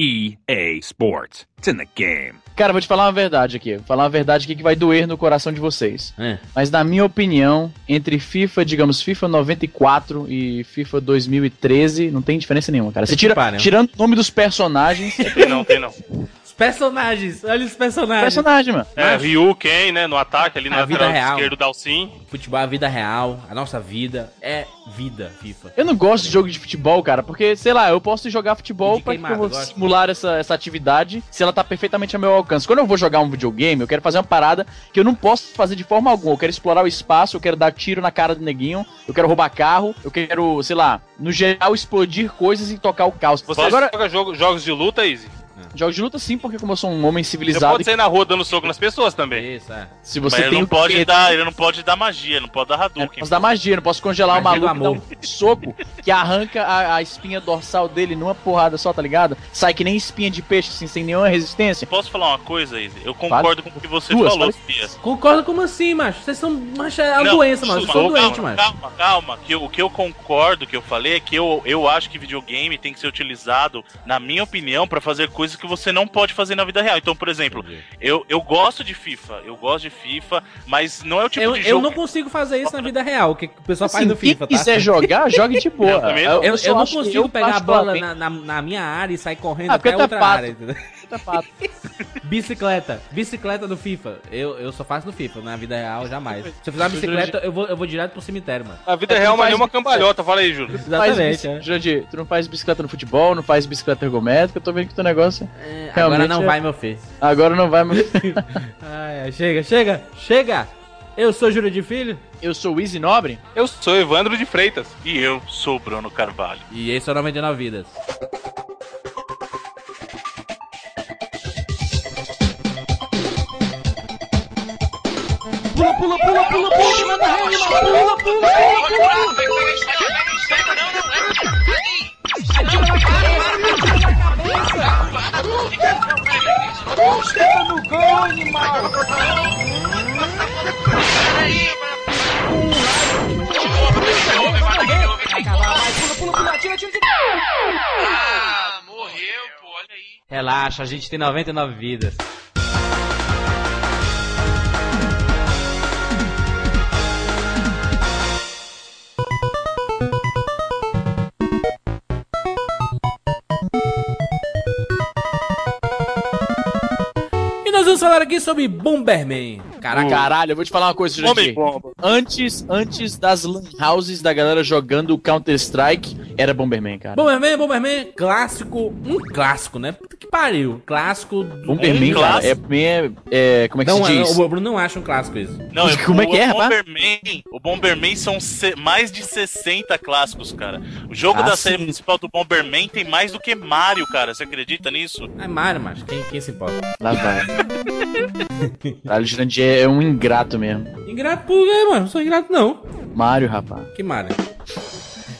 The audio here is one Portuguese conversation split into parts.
EA Sports. It's in the game. Cara, vou te falar uma verdade aqui. Vou falar uma verdade aqui que vai doer no coração de vocês. É. Mas na minha opinião, entre FIFA, digamos, FIFA 94 e FIFA 2013, não tem diferença nenhuma, cara. Você tira, pariu. tirando o nome dos personagens, Tem não, tem não. Personagens, olha os personagens. personagem, mano. É, Ryu, Ken, né? No ataque ali A na vida lateral real. esquerdo, Dalcin. Futebol é a vida real, a nossa vida é vida, FIFA. Eu não gosto de jogo de futebol, cara, porque, sei lá, eu posso jogar futebol de pra que eu queimada, vou gosto. simular essa, essa atividade se ela tá perfeitamente ao meu alcance. Quando eu vou jogar um videogame, eu quero fazer uma parada que eu não posso fazer de forma alguma. Eu quero explorar o espaço, eu quero dar tiro na cara do neguinho, eu quero roubar carro, eu quero, sei lá, no geral, explodir coisas e tocar o caos. Você Agora, joga jogo- jogos de luta, Easy? Jogos de luta sim, porque como eu sou um homem Você civilizado, pode sair na rua dando soco nas pessoas também. Isso, é. se Mas você ele tem não pode quê? dar, ele não pode dar magia, não pode dar Eu não Hadouken. posso dar magia, não posso congelar o Magia maluco e dar um soco que arranca a, a espinha dorsal dele numa porrada só, tá ligado? Sai que nem espinha de peixe, assim, sem nenhuma resistência. Posso falar uma coisa, Izzy? Eu concordo com o que você Duas, falou, fala. Fia. Concorda como assim, macho? Vocês são. Macho, é uma Não, doença, mano. Vocês são calma, doentes, macho. Calma, calma. Que o que eu concordo, que eu falei, é que eu, eu acho que videogame tem que ser utilizado, na minha opinião, pra fazer coisas que você não pode fazer na vida real. Então, por exemplo, eu, eu gosto de FIFA, eu gosto de FIFA, mas não é o tipo Eu, de eu jogo. não consigo fazer isso na vida real, o que o pessoal faz Assim, no FIFA, tá? quiser jogar, jogue de boa. Eu também. Eu, só eu não consigo eu, pegar a bola na, na, na minha área e sair correndo Ah, até é outra pato. área, entendeu? Pato. Bicicleta. Bicicleta do FIFA. Eu, eu só faço no FIFA, na vida real jamais. Se eu fizer uma bicicleta, eu vou, eu vou direto pro cemitério, mano. A vida É, real tu é faz- uma cambalhota, fala aí, Júlio. Faz Exatamente, bici- é. Tu não faz bicicleta no futebol, não faz bicicleta ergométrica, eu tô vendo que teu negócio É, agora não é- vai, meu filho. agora não vai mais. Ai, ai, chega, chega, chega! Eu sou Júlio de Filho Eu sou o Easy Nobre. Eu sou Evandro de Freitas. E eu sou o Bruno Carvalho. e esse é o 99 Vidas. Pula, pula, pula, pula, pula, manda rede, pula, pula, pula, pula. Ah, morreu, pô, olha aí. Relaxa, a gente tem 99 vidas. Vamos falar aqui sobre Bomberman. Caraca, Caralho, eu vou te falar uma coisa. Homem-bomba. Antes, antes das lan houses da galera jogando Counter-Strike, era Bomberman, cara. Bomberman, Bomberman, clássico, um clássico, né? Puta que pariu, clássico. do- Bomberman, um cara, é, é, é- Como é que Não, se diz? o Bruno não acha um clássico isso. Não, Como é o- que é, o rapaz? Bomberman, o Bomberman são se- mais de 60 clássicos, cara. O jogo Ah, da sim. série principal do Bomberman tem mais do que Mario, cara. Você acredita nisso? É Mario, mas quem, quem se importa? Lá vai. Caralho, o Jurandir é um ingrato mesmo. Ingrato por quê, mano? Não sou ingrato, não. Mário, rapaz. Que Mario?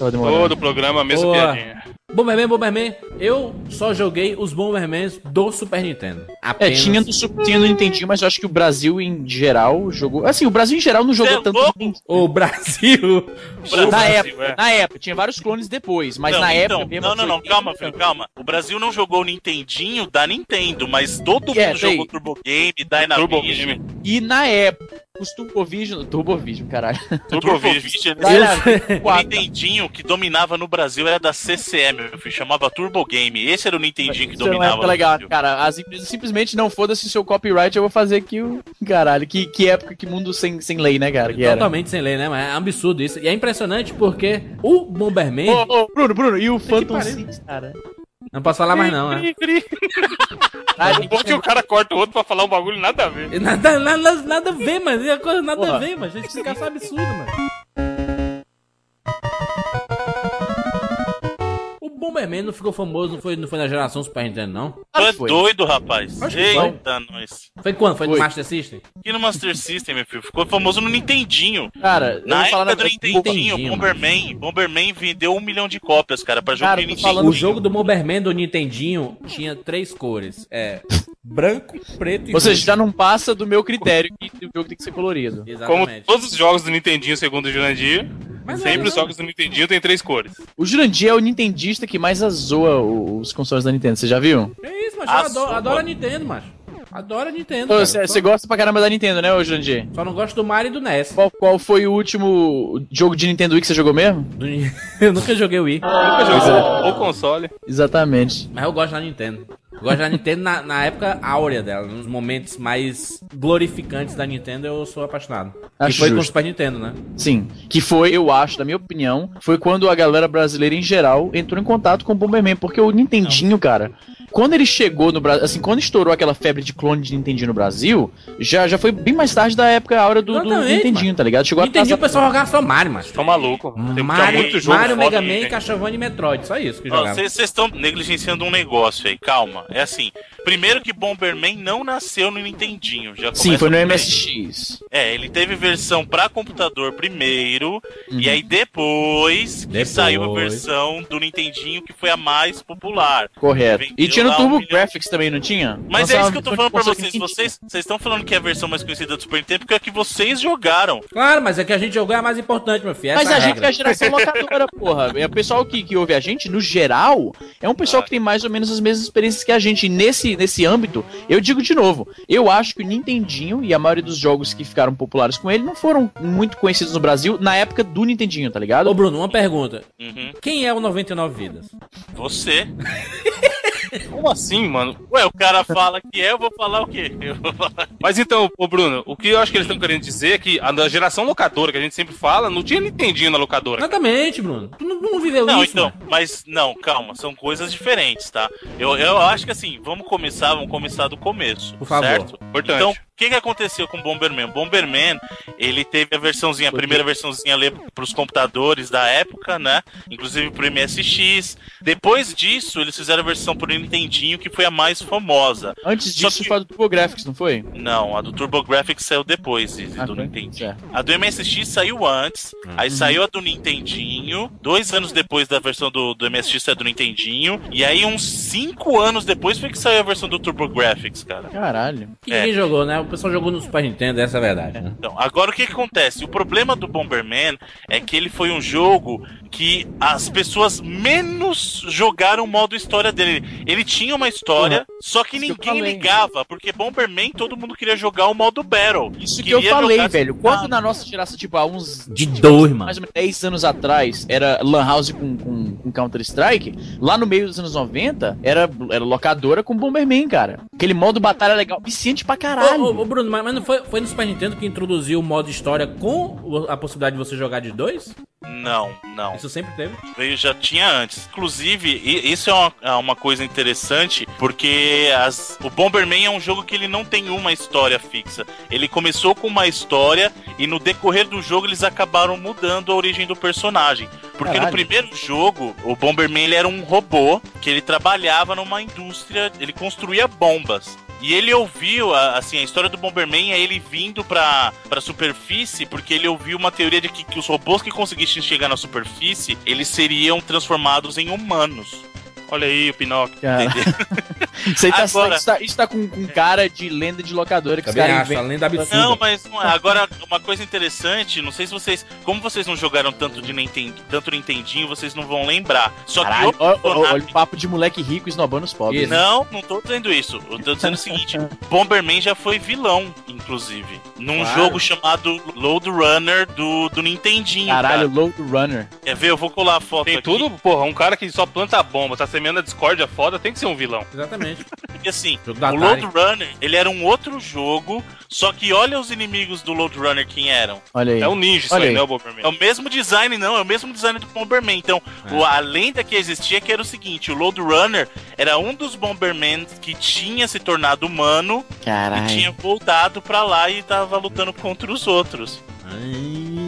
Todo programa, mesma Boa. piadinha. Bomberman, Bomberman. Eu só joguei os Bombermans do Super Nintendo. É, Apenas. tinha do, tinha do Nintendinho, mas eu acho que o Brasil em geral jogou. Assim, o Brasil em geral não jogou Cê é tanto. Nintendo. O Brasil. Brasil, Na é. época, na época, tinha vários clones depois, mas não, na então, época mesmo. Não, não, não, foi- calma, filho, calma. O Brasil não jogou o Nintendinho da Nintendo, mas todo É, mundo sei. jogou Turbo Game, Dynavision. Turbo Game. E na época, os Turbovision. Turbovision, caralho. Turbo Vision. Vision. Dynavision O 4. Nintendinho que dominava no Brasil era da CCM, meu filho, chamava Turbo Game. Esse era o Nintendinho que Isso era uma dominava no legal, cara. As empresas simplesmente não foda-se o seu copyright, eu vou fazer aqui o. Caralho, que, que época, que mundo sem, sem lei, né, cara? Que era. Totalmente sem lei, né? Mas é absurdo isso. E é impressionante porque o Bomberman. Ô, ô, Bruno, Bruno, e o Phantom. Six, cara? Não posso falar mais, não, né? Ah, O bom é que o cara corta o outro pra falar um bagulho nada a ver. Nada, nada, nada a ver, mano. É coisa nada a Porra. ver, mano. A gente fica só absurdo, mano. Bomberman não ficou famoso, não foi, não foi na geração Super Nintendo, não? Tu é foi. doido, rapaz. Acho foi. Eita, nós. Foi quando? Foi, Foi. no Master System? E no Master System, meu filho? Ficou famoso no Nintendinho. Cara, Na época do Nintendinho, Nintendinho, Bomberman, Bomberman vendeu um milhão de cópias, cara, pra tô Nintendinho. falando- O jogo do Bomberman do Nintendinho tinha três cores. É branco, preto e Ou seja, já não passa do meu critério que o jogo tem que ser colorido. Como Exatamente. todos os jogos do Nintendinho, segundo o Jurandir. Mas Sempre não, os jogos do Nintendinho tem três cores. O Jurandir é o nintendista que mais azoa os consoles da Nintendo, você já viu? É isso, macho. Eu Ah, adoro, adoro a. Nintendo, macho. Adoro a Nintendo. Você Só- gosta pra caramba da Nintendo, né, ô Jurandir? Só não gosto do Mario e do NES. Qual, qual foi o último jogo de Nintendo Wii que você jogou mesmo? Do- Eu nunca joguei o Wii. Nunca jogou o console. Exatamente. Mas eu gosto da Nintendo. Eu gosto da Nintendo na, na época áurea dela, nos momentos mais glorificantes da Nintendo, eu sou apaixonado. Acho e foi com o justo. Super Nintendo, né? Sim. Que foi, eu acho, na minha opinião, foi quando a galera brasileira em geral entrou em contato com o Bomberman. Porque o Nintendinho, cara, quando ele chegou no Brasil, assim, quando estourou aquela febre de clone de Nintendinho no Brasil, já, já foi bem mais tarde da época a hora do, do Nintendinho, mano. tá ligado? Chegou Entendi a o pessoal jogar só Mario, mas. Tô maluco. Tem, Mario, muito jogo Mario Mega Man. Castlevania e Metroid. Só isso que Ó, jogava. Vocês estão negligenciando um negócio aí, calma. É assim, primeiro que Bomberman não nasceu no Nintendinho. Já Sim, foi no. MSX. É, ele teve versão pra computador primeiro, e aí depois, que Depois. saiu a versão do Nintendinho que foi a mais popular. Correto. E tinha no um Turbo milhão. Graphics também, não tinha? Mas é Lançava isso que eu tô falando pra vocês. Vocês vocês estão falando que é a versão mais conhecida do Super Nintendo porque é a que vocês jogaram. Claro, mas é que a gente jogou é a mais importante, meu filho. Mas Essa a é gente regra. é a geração locadora, porra. É o pessoal que, que ouve a gente, no geral, é um pessoal que tem mais ou menos as mesmas experiências que a gente. E nesse, nesse âmbito, eu digo de novo, eu acho que o Nintendinho e a maioria dos jogos que ficaram populares com ele não foram muito conhecidos no Brasil na época do Nintendinho, tá ligado? Ô, Bruno, uma pergunta. Uhum. Quem é o 99 Vidas? Você. Como assim, mano? Ué, o cara fala que é, eu vou falar o quê? Eu vou falar. Mas então, ô Bruno, o que eu acho que eles estão querendo dizer é que a geração locadora, que a gente sempre fala, não tinha Nintendinho na locadora. Exatamente, Bruno. Tu não, não viveu Não, isso, então, mano. mas não, calma, são coisas diferentes, tá? Eu, eu acho que assim, vamos começar, vamos começar do começo, Por favor. certo? Importante. Então, o que, que aconteceu com o Bomberman? O Bomberman, ele teve a versãozinha, a primeira versãozinha ali pros computadores da época, né? Inclusive pro MSX. Depois disso, eles fizeram a versão pro Nintendinho, que foi a mais famosa. Antes disso que- foi a do TurboGrafx, não foi? Não, a do TurboGrafx saiu depois e- Ah, do foi? Nintendinho. Certo. A do MSX saiu antes, aí saiu a do Nintendinho, dois anos depois da versão do, do MSX saiu do Nintendinho, e aí uns cinco anos depois foi que saiu a versão do TurboGrafx, cara. Caralho. Que É. ninguém jogou, né? O pessoal jogou no Super Nintendo, essa é a verdade, né? Então, agora o que, que acontece? O problema do Bomberman é que ele foi um jogo que as pessoas menos jogaram o modo história dele. Ele tinha uma história, só que Isso que ninguém falei. ligava, porque Bomberman todo mundo queria jogar o modo Battle. Isso que eu falei, jogar- velho. Quando na nossa geração, tipo, há uns De dois, mano. mais ou menos 10 anos atrás era Lan House com, com, com Counter-Strike, lá no meio dos anos 90 era, era locadora com Bomberman, cara. Aquele modo batalha legal, viciante pra caralho. Ô, ô, ô, Bruno, mas, mas não foi, foi no Super Nintendo que introduziu o modo história com a possibilidade de você jogar de dois? Não, não. Isso sempre teve. Veio já tinha antes. Inclusive, isso é uma, é uma coisa interessante, porque as- o Bomberman é um jogo que ele não tem uma história fixa. Ele começou com uma história e no decorrer do jogo eles acabaram mudando a origem do personagem. Porque no Caralho. primeiro jogo, o Bomberman ele era um robô que ele trabalhava numa indústria, ele construía bombas. E ele ouviu, assim, a história do Bomberman é ele vindo pra, pra superfície, porque ele ouviu uma teoria de que, que os robôs que conseguissem chegar na superfície, eles seriam transformados em humanos. Olha aí o Pinóquio. Cara, isso aí tá, Agora- isso tá, isso tá com, com cara de lenda de locadora que os Também caras acho, inventam. além da absurda. Não, mas não é. Agora, uma coisa interessante, não sei se vocês. Como vocês não jogaram tanto de Nintendo, tanto Nintendinho, vocês não vão lembrar. Só Caralho, que o personagem- olha o papo de moleque rico esnobando os pobres. Isso. Não, não tô dizendo isso. Eu tô dizendo o seguinte: Bomberman já foi vilão, inclusive. Num Claro. jogo chamado Load Runner do, do Nintendinho. Caralho, cara. Load Runner. Quer ver? Eu vou colar a foto Tem aqui. tudo, porra, um cara que só planta bomba, tá semeando a discórdia foda, tem que ser um vilão. Exatamente. Porque assim, o. Load Runner, ele era um outro jogo, só que olha os inimigos do Load Runner quem eram. Olha aí. É um ninja isso Olha aí, aí. né, o Bomberman? É o mesmo design, não, é o mesmo design do Bomberman. Então, É. o- a lenda que existia que era o seguinte: o Load Runner era um dos Bombermen que tinha se tornado humano e Caralho. tinha voltado pra lá e tava lutando contra os outros. Hum.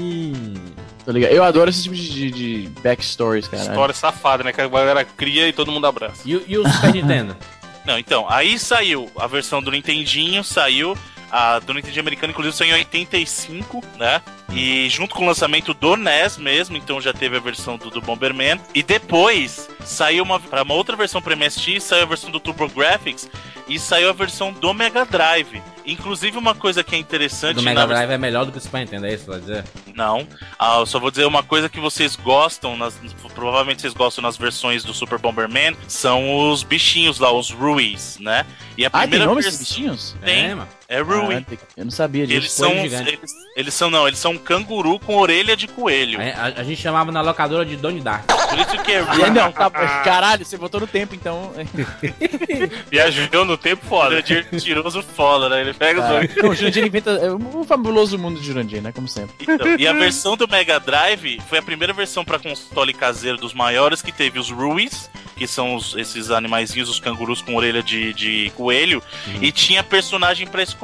Tô ligado. Eu adoro esse tipo de, de, de backstories, cara. História safada, né? Que a galera cria e todo mundo abraça. E, o- e o Super Nintendo? Não, então, aí saiu a versão do Nintendinho, saiu. A do Nintendinho americano, inclusive, saiu em 85, né? E junto com o lançamento do NES mesmo, então já teve a versão do, do Bomberman. E depois saiu uma, pra uma outra versão para MSX, saiu a versão do TurboGrafx e saiu a versão do Mega Drive. Inclusive, uma coisa que é interessante. do Mega Drive é melhor do que o Super Nintendo, é isso vai dizer? Não. Ah, eu só vou dizer uma coisa que vocês gostam, nas- provavelmente vocês gostam nas versões do Super Bomberman, são os bichinhos lá, os Ruiz, né? E a Ah, tem primeira nome vers- esses bichinhos? Tem. É, mano. É Rui. Ah, tem- eu não sabia disso. eles são, eles, eles são não, eles são um canguru com orelha de coelho. A, a- a gente chamava na locadora de Donnie Dark. Por isso que é aí, não, tá, caralho, você voltou no tempo, então. Viajou no tempo foda. Jurandir tiroso foda, né? Ele pega os Ah, olhos. não, o Jurandir inventa. É o fabuloso mundo de Jurandir, né? Como sempre. Então, e a versão do Mega Drive foi a primeira versão para console caseiro dos maiores que teve os Ruiz, que são os- esses animaizinhos, os cangurus com orelha de, de coelho, e tinha personagem pra escolher,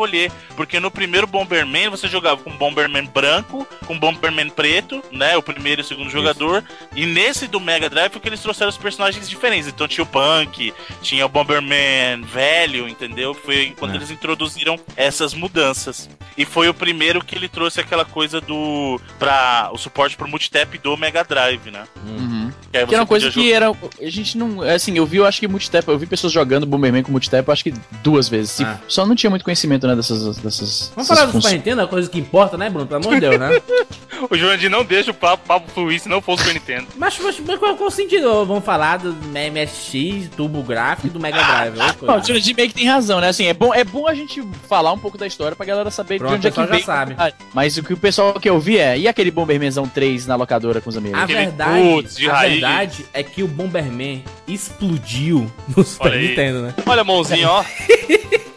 porque no primeiro Bomberman você jogava com Bomberman branco, com Bomberman preto, né, o primeiro e o segundo jogador, e nesse do Mega Drive foi que eles trouxeram os personagens diferentes, então tinha o Punk, tinha o Bomberman velho, entendeu? Foi quando É. eles introduziram essas mudanças. E foi o primeiro que ele trouxe aquela coisa do para o suporte pro multitap do Mega Drive, né? Uhum. Que, aí Que era uma coisa que era. A gente não. Assim, eu vi, eu acho que multitap. Eu vi pessoas jogando Bomberman com multitap, eu acho que duas vezes. Ah. Só não tinha muito conhecimento, né? Dessas. dessas Vamos dessas falar do. Super Nintendo, a coisa que importa, né, Bruno? Pelo amor de Deus, né? O Jurandir não deixa o papo, papo fluir se não for o Super Nintendo. mas, mas, mas qual, qual o sentido? Vamos falar do MSX, Turbo Gráfico e do Mega Drive. outra coisa. Não, o Jurandir meio que tem razão, né? Assim, é bom, é bom a gente falar um pouco da história pra galera saber Pronto, de onde é o pessoal que já veio. sabe. Ah, Mas o que o pessoal que eu vi é. E aquele Bombermanzão 3 na locadora com os amigos? A verdade, putz de a raiz. verdade é que o Bomberman explodiu no Super. Nintendo, né? Olha a mãozinha, ó.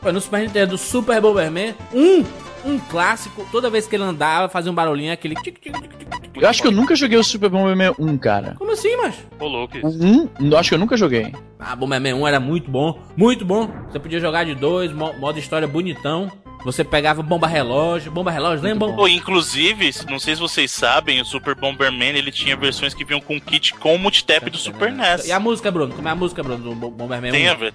Pô, no Super Nintendo, do Super Bomberman, um, um clássico, toda vez que ele andava, fazia um barulhinho, aquele... tic, tic, tic, tic. Eu acho que eu nunca joguei o Super Bomberman 1, cara. Como assim, macho? Ô, louco. 1, eu acho que eu nunca joguei. Ah, Bomberman 1 era muito bom, muito bom. Você podia jogar de dois, mo- modo história bonitão. Você pegava bomba relógio, bomba relógio, lembra? Pô, inclusive, não sei se vocês sabem, o Super Bomberman ele tinha versões que vinham com kit com o multitap do Super NES. E a música, Bruno? Como é a música, Bruno, do Bo- Bomberman 1? Tem a ver.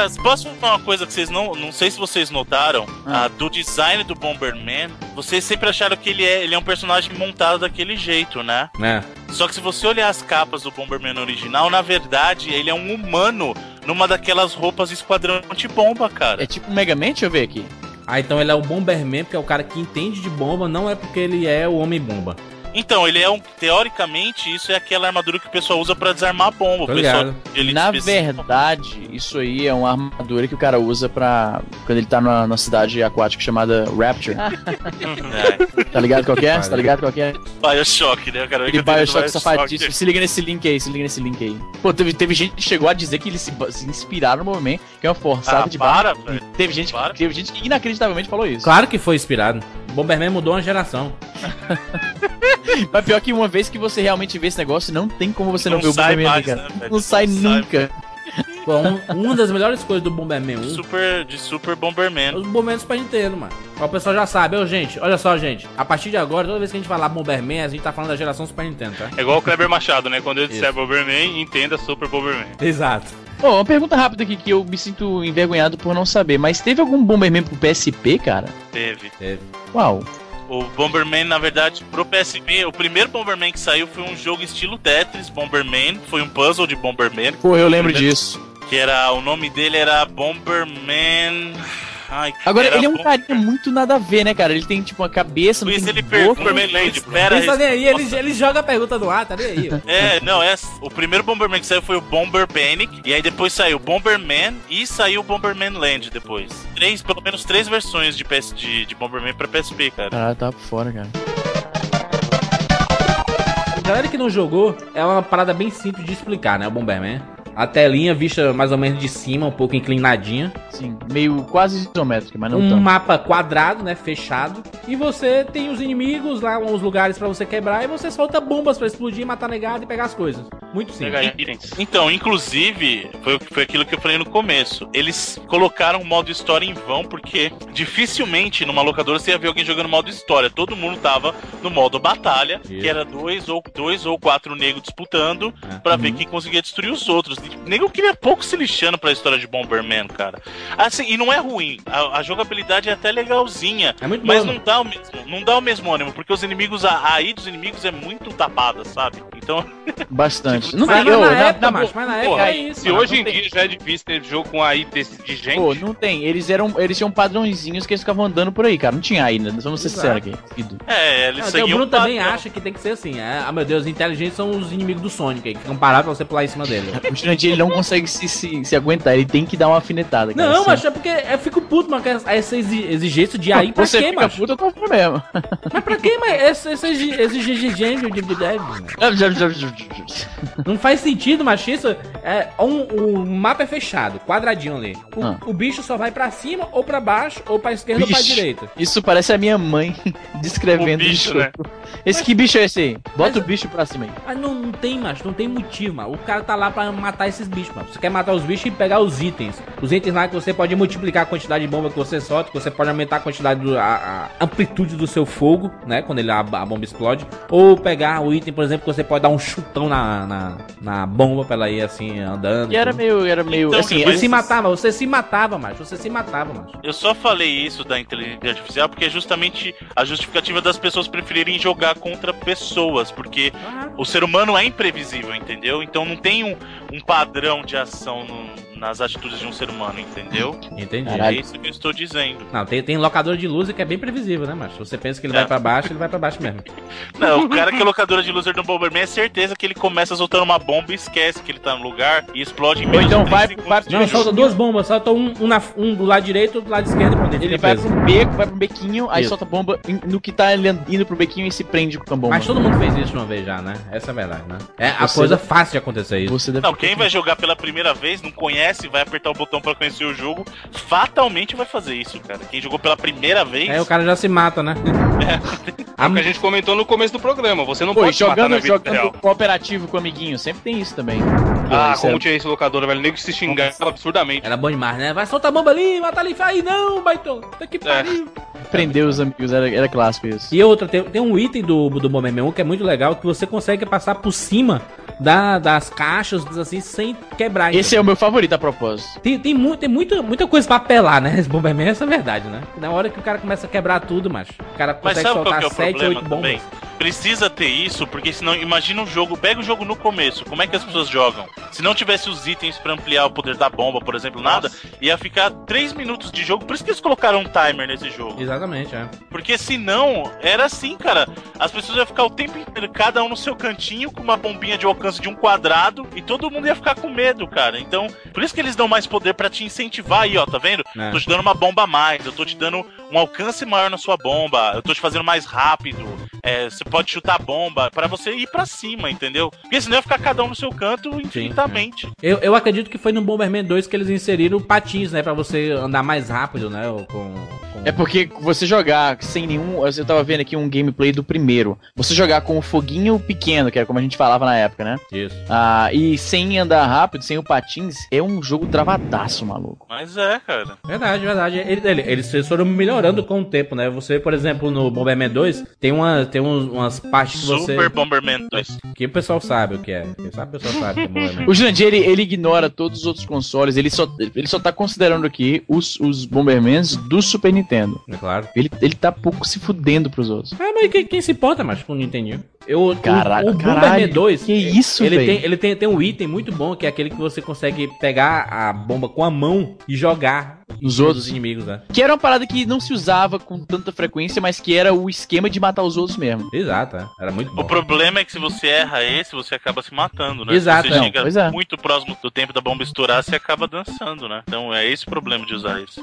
Cara, posso falar uma coisa que vocês não. Não sei se vocês notaram. Ah. ah, do design do Bomberman, vocês sempre acharam que ele é, ele é um personagem montado daquele jeito, né? É. Só que se você olhar as capas do Bomberman original, na verdade, ele é um humano numa daquelas roupas esquadrão antibomba, cara. É tipo Mega Man? Deixa eu ver aqui. Ah, então ele é o Bomberman, porque é o cara que entende de bomba, não é porque ele é o Homem-Bomba. Então, ele é um. Teoricamente, isso é aquela armadura que o pessoal usa pra desarmar a bomba. Tô o pessoal ligado. de elite Na específica. verdade, isso aí é uma armadura que o cara usa pra. Quando ele tá numa, numa cidade aquática chamada Rapture. É. Tá ligado qual é? Você tá ligado qual é? Bioshock, né, cara? Tô Bioshock safadíssimo. Se liga nesse link aí, se liga nesse link aí. Pô, teve, teve gente que chegou a dizer que eles se, se inspiraram no Bomberman, que é uma forçada Ah, de para, barra. velho. Teve gente, Para. teve gente que inacreditavelmente falou isso. Claro que foi inspirado. Bomberman mudou uma geração. Mas pior que uma vez que você realmente vê esse negócio, não tem como você não, Não ver o Bomberman, mais, né, não sai Não sai. nunca. Pô, um- uma das melhores coisas do Bomberman 1 Super, de Super Bomberman. os Bomberman do Super Nintendo, mano. O pessoal já sabe. Ô, gente, olha só, gente. A partir de agora, toda vez que a gente falar Bomberman, a gente tá falando da geração Super Nintendo, tá? É igual o Kleber Machado, né? Quando ele disser. Bomberman, entenda Super Bomberman. Exato. Ó, uma pergunta rápida aqui que eu me sinto envergonhado por não saber, mas teve algum Bomberman pro PSP, cara? Teve. Teve. Uau. O Bomberman, na verdade, pro PSP, o primeiro Bomberman que saiu foi um jogo estilo Tetris, Bomberman. Foi um puzzle de Bomberman. Pô, eu lembro Primeiro- disso. Que era. O nome dele era Bomberman. Ai, Agora, ele é um Bom- carinha muito nada a ver, né, cara? Ele tem, tipo, uma cabeça, não Luiz, ele pergunta. Bomberman Land, espera. Pensa nem aí, ele, ele joga a pergunta no ar, tá nem aí. É, não, é. O primeiro Bomberman que saiu foi o Bomber Panic. E aí depois saiu o Bomberman e saiu o Bomberman Land depois. Três, pelo menos três versões de, PS, de, de Bomberman pra PSP, cara. Caralho, tá por fora, cara. Galera que não jogou, é uma parada bem simples de explicar, né? O Bomberman. A telinha vista mais ou menos de cima, um pouco inclinadinha. Sim, meio quase isométrico, mas não um tanto. mapa quadrado, né? Fechado. E você tem os inimigos lá, uns lugares pra você quebrar. E você solta bombas pra explodir, matar negado e pegar as coisas. Muito simples. Então, inclusive, foi, o que- foi aquilo que eu falei no começo. Eles colocaram o modo história em vão, porque dificilmente numa locadora você ia ver alguém jogando modo história. Todo mundo tava no modo batalha, Isso. que era dois ou, dois ou quatro negros disputando É. pra ver quem conseguia destruir os outros. E, nego queria pouco se lixando pra história de Bomberman, cara. Assim, e não é ruim. A, a jogabilidade é até legalzinha. É muito Mas bom. não dá o mesmo, não dá o mesmo ânimo, porque os inimigos, a AI dos inimigos é muito tapada, sabe? Então, Bastante. Não Mas, tem, mas ô, na na- época, boa- mas na época Porra, é isso. se mano. hoje em não tem- dia já é difícil ter jogo com AI desse, de gente, Pô, não tem. Eles eram. Eles tinham padrõezinhos que eles ficavam andando por aí, cara. Não tinha ainda. Vamos ser sinceros aqui. Fido. é, eles Não, então, o seguiam Bruno também acha que tem que ser assim. É, ah, meu Deus, inteligentes são os inimigos do Sonic aí, que ficam parados pra você pular em cima dele. O Jurandir, ele não consegue se, se, se aguentar. Ele tem que dar uma afinetada, cara. Não, Sempre. mas é porque eu fico puto, mano, com essa essa exi- exigência de aí pra Você quê, fica macho? puto, eu tô mesmo. Mas pra quê, mas essa, essa exi- exigência de- de- Não faz sentido, macho. Isso é um, o mapa é fechado, quadradinho ali. O, Ah. o bicho só vai pra cima, ou pra baixo, ou pra esquerda ou pra direita. Isso parece a minha mãe descrevendo O bicho, isso. né? Esse que bicho é esse aí? Bota Mas- o bicho pra cima aí. Mas não, não tem, macho, não tem motivo, mano. O cara tá lá pra matar esses bichos, mano. Você quer matar os bichos e pegar os itens. Os itens lá que você pode multiplicar a quantidade de bomba que você solta, que você pode aumentar a quantidade, do, a, a amplitude do seu fogo, né? Quando ele, a, a bomba explode. Ou pegar o item, por exemplo, que você pode dar um chutão na, na, na bomba pra ela ir assim, andando. E era tudo. meio. Era meio Então, assim, Ele esse- se matava, você se matava, macho. Você se matava, macho. Eu só falei isso da inteligência artificial porque é justamente a justificativa das pessoas preferirem jogar contra pessoas, porque o ser humano é imprevisível, entendeu? Então não tem um, um padrão de ação no- nas atitudes de um ser humano, entendeu? Entendi. Caralho. É isso que eu estou dizendo. Não, tem, tem locador de luz que é bem previsível, né, macho? Você pensa que ele É. vai pra baixo, ele vai pra baixo mesmo. Não, o cara que é locadora de loser do Bomberman é certeza que ele começa soltando uma bomba e esquece que ele tá no lugar e explode em Ou menos então de vai quarto Não, solta duas bombas, solta um, um, na- um do lado direito e outro do lado esquerdo, ele, Ele vai preso. pro beco, vai pro bequinho, aí Isso. solta bomba em- no que tá indo pro bequinho e se prende com a bomba. Mas todo mundo fez isso uma vez já, né? Essa é a verdade, né? É a Você coisa deve- fácil de acontecer isso. Você deve Não, quem vai jogar pela primeira vez, não conhece, vai apertar o botão pra conhecer o jogo, fatalmente vai fazer isso, cara. Quem jogou pela primeira vez. Aí o cara já se mata, né? é o que a gente comentou no começo do programa. Você não Pô, pode se matar na jogando, vida jogando real. cooperativo com o sempre tem isso também. Ah, Isso como é- tinha esse locador, velho. O nego se xingava absurdamente. Era bom demais, né? Vai soltar a bomba ali, mata ali, aí não, baitão. Tá que pariu. prender os amigos, era, era clássico isso. E outra, tem, tem um item do, do Bomberman 1 que é muito legal, que você consegue passar por cima da- das caixas, assim, sem quebrar. Esse é o meu favorito a propósito. Tem, tem, mu tem muita, muita coisa pra apelar, né? Esse Bomberman, essa é a verdade, né? Na hora que o cara começa a quebrar tudo, macho. O cara consegue soltar que é o 7, problema 8 também? Precisa ter isso, porque senão, imagina um jogo, pega o jogo no começo, como é que as pessoas jogam? Se não tivesse os itens pra ampliar o poder da bomba, por exemplo, nada, ia ficar 3 minutos de jogo, por isso que eles colocaram um timer nesse jogo. Exatamente, é. Porque senão, era assim, cara, as pessoas iam ficar o tempo inteiro, cada um no seu cantinho, com uma bombinha de alcance de um quadrado, e todo mundo ia ficar com medo, cara. Então, por isso que eles dão mais poder pra te incentivar aí, ó, tá vendo? É. Tô te dando uma bomba a mais, eu tô te dando um alcance maior na sua bomba, eu tô te fazendo mais rápido. É, você pode chutar bomba pra você ir pra cima, entendeu? Porque senão ia ficar cada um no seu canto infinitamente. Eu, eu acredito que foi no Bomberman 2 que eles inseriram patins, né? Pra você andar mais rápido, né? Com, com- É porque você jogar sem nenhum. Eu tava vendo aqui um gameplay do primeiro. Você jogar com o foguinho pequeno, que era como a gente falava na época, né? Isso. Ah, e sem andar rápido, sem o patins, é um jogo travadaço, maluco. Mas é, cara. Verdade, verdade. Ele- ele- eles foram melhorando com o tempo, né? Você, por exemplo, no Bomberman 2, tem, uma, tem uns- umas partes que você. Super Bomberman 2. Que o pessoal sabe o que é. Quem sabe o pessoal sabe que é Bomberman. O Jurandir, ele, ele ignora todos os outros consoles, ele só, ele só tá considerando aqui os, os Bombermans do Super Nintendo. É claro. Ele, ele tá pouco se fudendo pros outros. Ah, mas quem, quem se importa mais com o Nintendinho? Eu, Caralho, o, o caralho, Bomberman 2, que isso, ele, tem, ele tem, tem um item muito bom, que é aquele que você consegue pegar a bomba com a mão e jogar Nos outros. inimigos, né? Que era uma parada que não se usava com tanta frequência, mas que era o esquema de matar os outros mesmo. Exato, é. era muito bom. O problema é que se você erra esse, você acaba se matando, né? Exato, se você não, chega pois é. muito próximo do tempo da bomba estourar, você acaba dançando, né? Então é esse o problema de usar esse,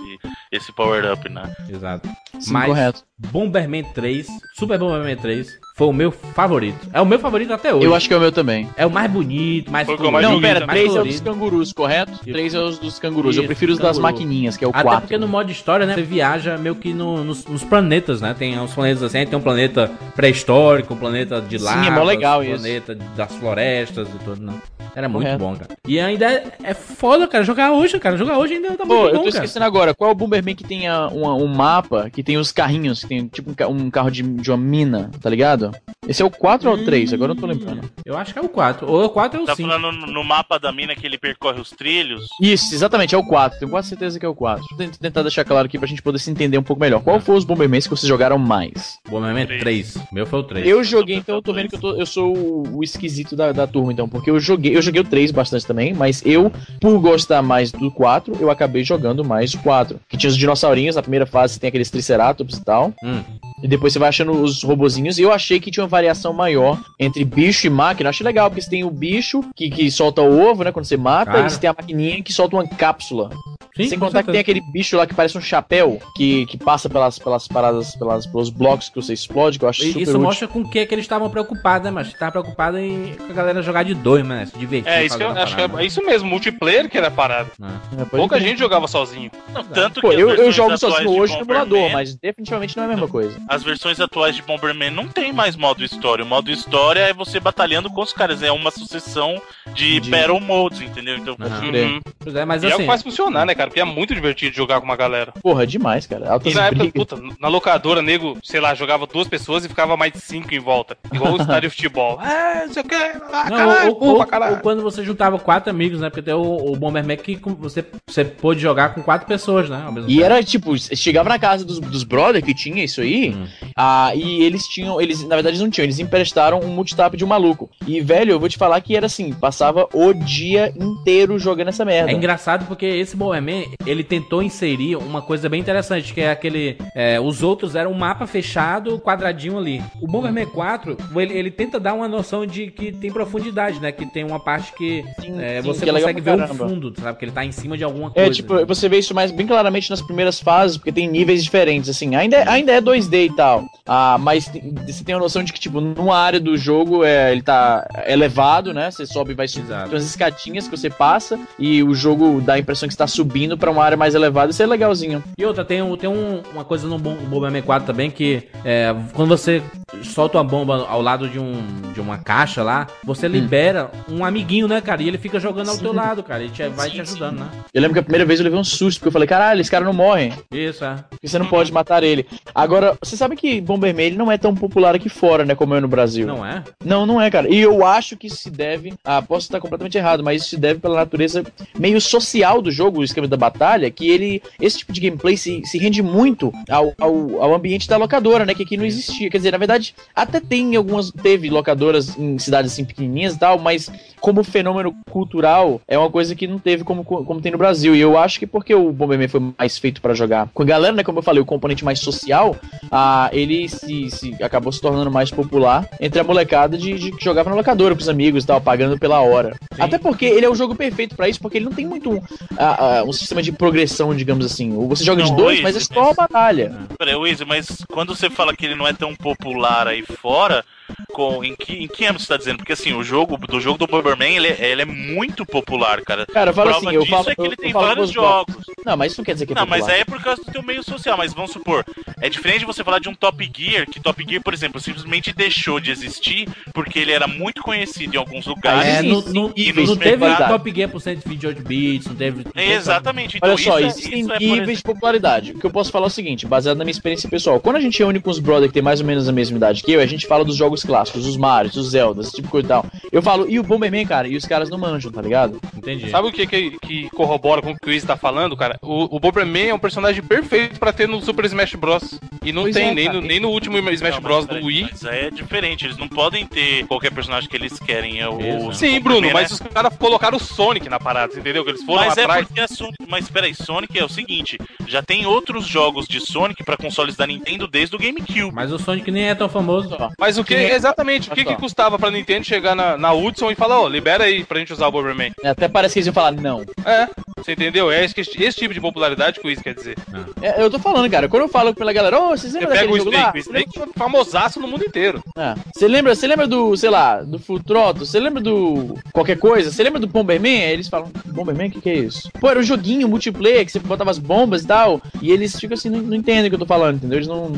esse power-up, né? Exato. Sim, Mas- correto. Bomberman 3, Super Bomberman 3, foi o meu favorito. É o meu favorito até hoje. Eu acho que é o meu também. É o mais bonito, mais Foi o que eu mais Não, pera, três é os colorido. dos cangurus, correto? Três é os dos cangurus. Eu Isso, prefiro os das maquininhas, que é o Até 4. porque no modo história, né, você viaja meio que no- nos, nos planetas, né? Tem uns planetas assim, tem um planeta pré-histórico, um planeta de Sim, lava, é mó legal um isso. planeta das florestas e tudo, não. Era muito Correto. bom, cara. E ainda é, é foda, cara, jogar hoje, cara. Jogar hoje ainda tá Pô, muito eu bom, tô cara. esquecendo agora. Qual é o Bomberman que tem a- uma- um mapa que tem os carrinhos, que tem tipo um, um carro de, de uma mina, tá ligado? Esse é o 4 ou o 3? Agora eu não tô lembrando. Eu acho que é o 4. Ou é o 4 ou Tá o 5. falando no, mapa da mina que ele percorre os trilhos. Isso, exatamente, é o 4. Tenho quase certeza que é o 4. Deixa eu tentar deixar claro aqui pra gente poder se entender um pouco melhor. Qual foi os Bombermans que vocês jogaram mais? Bomberman 3. Meu foi o 3. Eu joguei, então eu tô vendo que eu, tô- eu sou o, o esquisito da, da turma, então, porque eu joguei, eu joguei o 3 bastante também, mas eu, por gostar mais do 4, eu acabei jogando mais o 4. Que tinha os dinossaurinhos, na primeira fase tem aqueles triceratops e tal. Hum. E depois você vai achando os robozinhos. E eu achei que tinha uma variação maior entre bicho e máquina. Eu achei legal, porque você tem o bicho que, que solta o ovo, né? Quando você mata, Cara. e você tem a maquininha que solta uma cápsula. Sim, Sem contar que tem aquele bicho lá que parece um chapéu, que, que passa pelas, pelas paradas, pelas, pelos blocos que você explode, que eu acho E super Isso útil. mostra com o que, que eles estavam preocupados, né, mas estavam preocupados em a galera jogar de dois, né? Se divertir. É, isso que eu acho que é, parada. é isso mesmo, multiplayer que era parado. É, pode Pouca gente jogava sozinho. Não, tanto Pô, que eu, eu jogo sozinho hoje no emulador, mas definitivamente não é a mesma coisa. As versões atuais de Bomberman não tem mais modo história. O modo história é você batalhando com os caras. É uma sucessão de De- Battle Modes, entendeu? Então. Uhum. Pois é, mas E é o assim. que faz funcionar, né, cara? Porque é muito divertido jogar com uma galera. Porra, é demais, cara. Altas E na época, brigas. puta, na locadora, nego, sei lá, jogava duas pessoas e ficava mais de cinco em volta. Igual o estádio de futebol. Ah, não sei o que, ah, Não, caralho, ou, caralho. ou quando você juntava quatro amigos, né? Porque tem o, o Bomberman que você, você pôde jogar com quatro pessoas, né? Ao mesmo E tempo. era tipo, chegava na casa dos, dos brother que tinha isso aí, Hum. ah, e eles tinham, eles, na verdade, eles não tinham, eles emprestaram um multitap de um maluco. E, velho, eu vou te falar que era assim, passava o dia inteiro jogando essa merda. É engraçado porque esse Bomberman, ele tentou inserir uma coisa bem interessante, que é aquele... é, os outros eram um mapa fechado, quadradinho ali. O Bomberman 4, ele, ele tenta dar uma noção de que tem profundidade, né? Que tem uma parte que Sim, é, sim, você que é consegue pra ver o fundo, sabe? Que ele tá em cima de alguma coisa. É, tipo, você vê isso mais bem claramente nas primeiras fases, porque tem níveis diferentes, assim. Ainda é, ainda é 2D e tal. Ah, mas você tem a noção de que, tipo, numa área do jogo é, ele tá elevado, né? Você sobe e vai subindo. Exato. Tem umas escadinhas que você passa e o jogo dá a impressão que você tá subindo pra uma área mais elevada. Isso é legalzinho. E outra, tem, tem um- uma coisa no no Bomberman 4 também que é, quando você solta uma bomba ao lado de, um, de uma caixa lá, você libera um amiguinho, né, cara? E ele fica jogando ao Sim. teu lado, cara. Ele te- vai Sim, te ajudando, né? Eu lembro que a primeira vez eu levei um susto, porque eu falei, caralho, esse cara não morre. Isso, é. Porque você não pode matar ele. Agora, você sabe que Bomberman ele não é tão popular aqui fora, né? Como é no Brasil. Não é? Não, não é, cara. E eu acho que isso se deve. Ah, posso estar completamente errado, mas isso se deve pela natureza meio social do jogo, o esquema da batalha, que ele. Esse tipo de gameplay se, se rende muito ao, ao, ao ambiente da locadora, né? Que aqui não existia. Quer dizer, na verdade, até tem algumas. Teve locadoras em cidades assim pequenininhas e tal, mas como fenômeno cultural, é uma coisa que não teve como, como tem no Brasil. E eu acho que porque o Bomberman foi mais feito pra jogar com a galera, né? Como eu falei, o componente mais social, ah, ele se, se acabou se tornando mais popular entre a molecada de, de que jogava na locadora com os amigos e tal, pagando pela hora. Sim. Até porque ele é o jogo perfeito pra isso, porque ele não tem muito um, ah, ah, um sistema de progressão, digamos assim. Você joga de Não, dois, oi, mas é só a batalha. Peraí, Wiz, mas quando você fala que ele não é tão popular aí fora, com, em, que, em que âmbito você tá dizendo? Porque assim, o jogo do jogo do Bomberman, ele, é- ele é muito popular, cara. Cara, eu falo Prova assim, eu disso falo. é que eu- ele eu tem com vários jogos. Não, mas isso não quer dizer que é Não, mas popular. aí é por causa do teu meio social, mas vamos supor, é diferente de você falar de um Top Gear, que Top Gear, por exemplo, simplesmente deixou de existir porque ele era muito conhecido em alguns lugares. É, não, sim, não- e não nos teve. Top Gear por 128 bits, não teve. não teve- Exatamente. Então Olha só, isso é- existem isso é, por níveis exemplo, de popularidade. O que eu posso falar é o seguinte, baseado na minha experiência pessoal. Quando a gente reúne com os brothers que tem mais ou menos a mesma idade que eu, a gente fala dos jogos clássicos, os Marios, os Zeldas, esse tipo de coisa e tal. Eu falo, e o Bomberman, cara? E os caras não manjam, tá ligado? Entendi. Sabe o que, que, que corrobora com o que o Wiz tá falando, cara? O, o Bomberman é um personagem perfeito pra ter no Super Smash Bros. E não Pois tem é, nem, no, nem no último Smash Não, mas Bros do Wii. Mas aí é diferente, eles não podem ter qualquer personagem que eles querem. É o, Sim, Bruno, né? mas os caras colocaram o Sonic na parada, entendeu? Que eles foram Mas é atrás. porque a Sonic. Mas peraí, Sonic é o seguinte: já tem outros jogos de Sonic pra consoles da Nintendo desde o GameCube. Mas o Sonic nem é tão famoso. Só. Mas o que, Exatamente, o que, que custava pra Nintendo chegar na, na Hudson e falar, ó, libera aí pra gente usar o Bomberman? É, Até parece que eles iam falar não. É, Você entendeu? É esse, esse tipo de popularidade que o Wiz quer dizer. É, eu tô falando, cara, quando eu falo pela galera, ô, vocês Você lembram pega o daquele jogo lá? Snake, o Snake foi famosaço no mundo inteiro. É. Você lembra, você lembra do, sei lá, do Full Throttle? Você lembra do qualquer coisa? Você lembra do Bomberman? Aí eles falam, Bomberman, o que, que é isso? Pô, era um joguinho multiplayer que você botava as bombas e tal. E eles ficam assim, não, não entendem o que eu tô falando, entendeu? Eles não,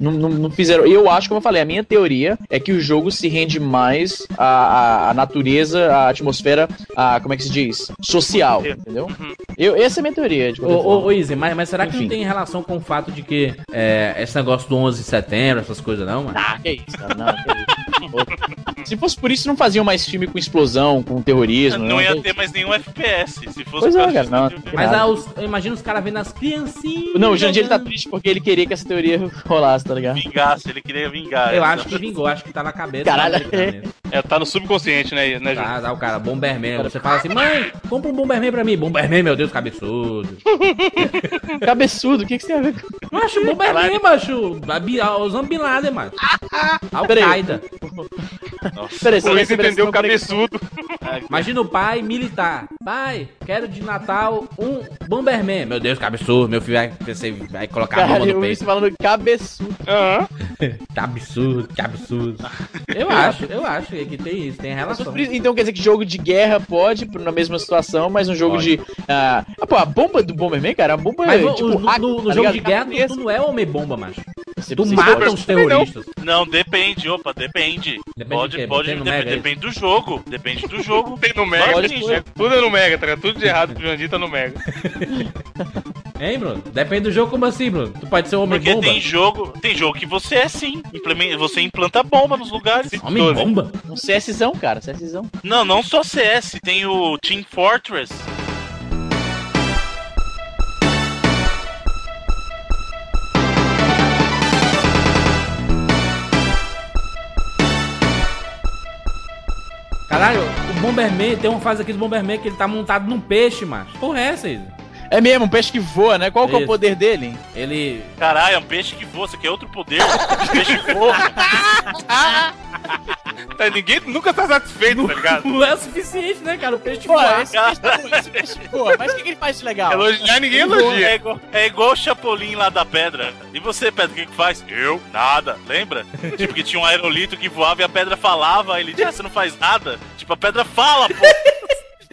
não, não, não fizeram. Eu acho, como eu falei, a minha teoria é que o jogo se rende mais à, à, à natureza, à atmosfera, a, como é que se diz? Social, entendeu? Eu, essa é a minha teoria. De Ô, ô, ô Izzy, mas, mas será que não Enfim. tem relação com o fato de que é, esse negócio do 11 de setembro, essas coisas não, mano? Ah, que isso, cara, não, que isso. Se fosse por isso, não faziam mais filme com explosão, com terrorismo. Não né? ia ter mais nenhum FPS. Se fosse Pois é, cara, não. Mas ah, os, eu imagino os caras vendo as criancinhas. Não, o Jandir ele tá triste porque ele queria que essa teoria rolasse, tá ligado? Vingasse, ele queria vingar. Eu essa. acho que vingou, acho que tá na cabeça. Caralho. isso. É, tá no subconsciente, né, né? Tá, tá, o cara, Bomberman. Você fala assim, mãe, compra um Bomberman pra mim. Bomberman, meu Deus, cabeçudo. Cabeçudo, o que, que você tem a ver com Macho, Bomberman, macho. Osama Bin Laden, macho. Al-Qaeda. O Luiz você entendeu o cabeçudo. Imagina o pai militar. Pai, quero de Natal um Bomberman. Meu Deus, cabeçudo. Meu filho vai, vai colocar a bomba Caralho, no peito. falando cabeçudo. Aham. Que absurdo, que absurdo. Eu acho, eu acho que tem isso, tem relação. Então quer dizer que jogo de guerra pode, na mesma situação, mas um jogo Pode. de. Ah, ah, pô, a bomba do Bomberman, cara, a bomba Mas é no, tipo. no- hack, no- no tá jogo ligado? de guerra, tu, tu não é homem-bomba, macho. Você- Tu mata os terroristas. Não, depende, opa, depende. Depende pode, de pode, Tem no dep- Mega, é depende do jogo. Depende do jogo. Tem no Mega. Pode, tudo é no Mega, tá ligado? Tudo de errado pro Jandir tá no Mega. Hein, Bruno? Depende do jogo, como assim, Bruno? Tu pode ser Porque homem-bomba? tem jogo, tem jogo que você é sim. Implemen- Você implanta bomba nos lugares. Homem-bomba? Um CSzão, cara, CSzão. Não, não só CS, tem o Team Fortress. Caralho, o Bomberman, tem uma fase aqui do Bomberman que ele tá montado num peixe, macho. Porra é essa, Isa? É mesmo, um peixe que voa, né? Qual que é o Isso. poder dele? Ele... Caralho, é um peixe que voa, isso aqui é outro poder. peixe voa. Tá, ninguém nunca tá satisfeito, tá ligado? Não é o suficiente, né, cara? O peixe Pô, voa. esse peixe tá bom, esse peixe voa, mas o que, que ele faz de legal? Elogiar ninguém É elogia. igual, é igual o Chapolin lá da pedra. E você, Pedra, o que, que faz? Eu? Nada. Lembra? tipo, que tinha um aerolito que voava e a pedra falava. Ele disse, ah, você não faz nada? Tipo, a pedra fala, pô.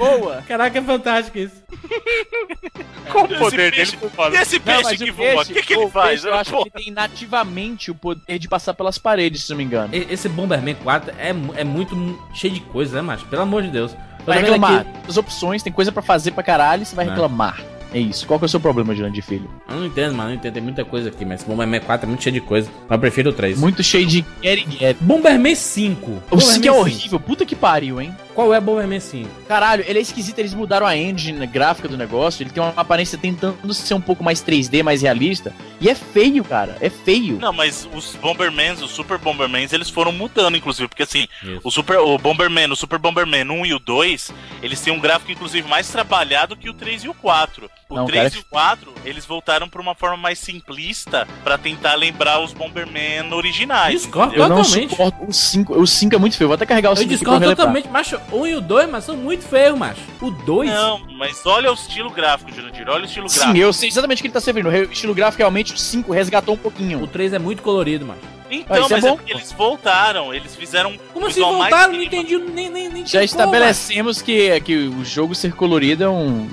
Boa! Caraca, é fantástico isso. Qual o poder peixe- dele? Foda. E esse Não, peixe mas que voa? O peixe, que, que ele faz? peixe, eu acho que ele tem nativamente o poder de passar pelas paredes, se não me engano. Esse Bomberman 4 é, é muito mu- cheio de coisa, né, macho? Pelo amor de Deus. Eu Vai reclamar. As opções, tem coisa pra fazer pra caralho, você vai É. reclamar. É isso. Qual que é o seu problema, Jurandir Filho? Eu não entendo, mano. Não entendo. Tem muita coisa aqui, mas esse Bomberman 4 é muito cheio de coisa. Mas eu prefiro o 3. Muito cheio de get. Bomberman 5. O 5 é horrível, puta que pariu, hein? Qual é Bomberman 5? Caralho, ele é esquisito, eles mudaram a engine gráfica do negócio, ele tem uma aparência tentando ser um pouco mais 3D, mais realista, e é feio, cara, é feio. Não, mas os Bombermans, os Super Bombermans, eles foram mudando, inclusive, porque assim, Isso. o Super, o Bomberman, o Super Bomberman 1 e o 2, eles têm um gráfico, inclusive, mais trabalhado que o 3 e o 4. O Não, 3 cara, e o 4, eles voltaram pra uma forma mais simplista pra tentar lembrar os Bomberman originais. Discordo Eu não totalmente. suporto o 5, o 5 é muito feio, vou até carregar o Eu 5 discordo totalmente, macho. O 1 e o 2, mas são muito feios, macho. O 2. Não, mas olha o estilo gráfico, Jurandir, olha o estilo Sim, gráfico. eu sei exatamente o que ele tá servindo, o estilo gráfico realmente o 5 resgatou um O pouquinho. 3 é muito colorido, macho. Então, Ah, isso é mas é, bom, porque eles voltaram, eles fizeram Como assim visual mais voltaram? Não entendi nem, nem, nem Já estabelecemos que, que o jogo ser colorido é um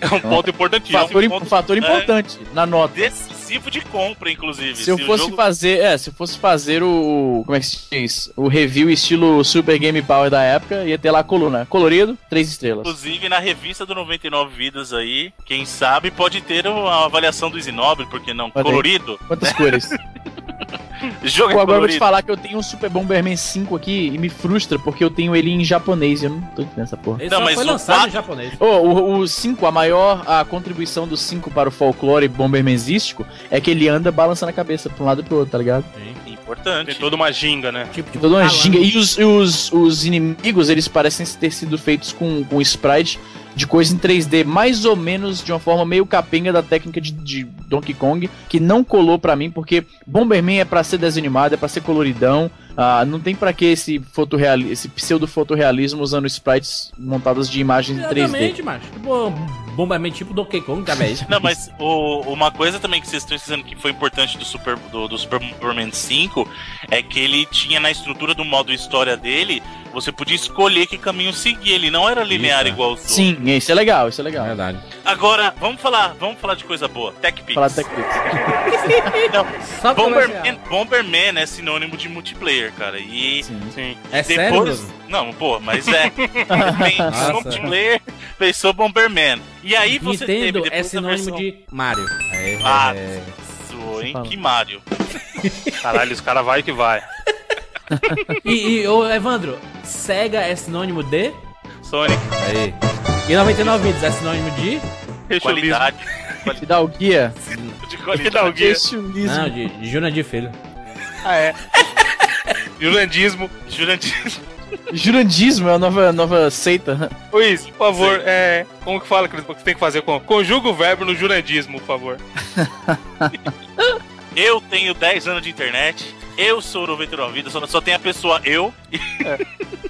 É um ponto importantíssimo. fator, um ponto- fator importante na nota. decisivo de compra, inclusive. Se eu o fosse jogo- fazer, é, se eu fosse fazer o, como é que se diz? O review estilo Super Game Power da época, ia ter lá a coluna, colorido, três estrelas. Inclusive, na revista do 99 Vidas aí, quem sabe pode ter uma avaliação do Isinobre, porque não? Pode. Colorido? Quantas cores? Jogo Pô, agora eu vou te falar que eu tenho um Super Bomberman 5 aqui e me frustra porque eu tenho ele em japonês e eu não tô entendendo essa porra. Ele Não, só mas foi o lançado quatro- em japonês. Oh, o, o 5, a maior a contribuição do 5 para o folclore bombermanístico é que ele anda balançando a cabeça pra um lado e pro outro, tá ligado? Importante. Tem toda uma ginga, né? Tipo, Toda uma falando. ginga. E os, os, os inimigos, eles parecem ter sido feitos com, com sprite de coisa em 3D, mais ou menos de uma forma meio capenga da técnica de, de Donkey Kong, que não colou pra mim, porque Bomberman é pra ser desanimado, é pra ser coloridão. Ah, não tem pra que esse, esse pseudo-fotorrealismo usando sprites montados de imagens em 3D. Exatamente, macho. Tipo, Bomberman tipo Donkey Kong, cara, é isso. Não, mas o- uma coisa também que vocês estão esquecendo que foi importante do Super, do, do Super Bomberman 5 é que ele tinha na estrutura do modo história dele, você podia escolher que caminho seguir. Ele não era linear Isso, é. igual os outros. Sim, isso é legal, isso é legal. Verdade. Agora, vamos falar, vamos falar de coisa boa. TechPix. Falar Tech Pix. Não, Bomberman, Bomberman é sinônimo de multiplayer, cara. E Sim. Sim. É sério, depois. Bruno? Não, pô, mas é. Pensou multiplayer, pensou Bomberman. E aí você Nintendo teve é sinônimo versão- de Mario. É, Ah, é. Zoou, hein? Que Mario. Caralho, os caras vai que vai. E, e ô, Evandro, Sega é sinônimo de? Sonic, Aí. E 99 vidas é sinônimo de? Qualidade. Fidal Guia. De Que dá o guia. Rechulismo. Não, de, de Juna de Filho. Ah, é. Julandismo. Jurandir. Jurandismo é a nova, nova seita. Luiz, por favor, é. Como que fala que você tem que fazer? com- Conjuga o verbo no jurandismo, por favor. Eu tenho 10 anos de internet. Eu sou o 99 Vidas, só, só tem a pessoa eu.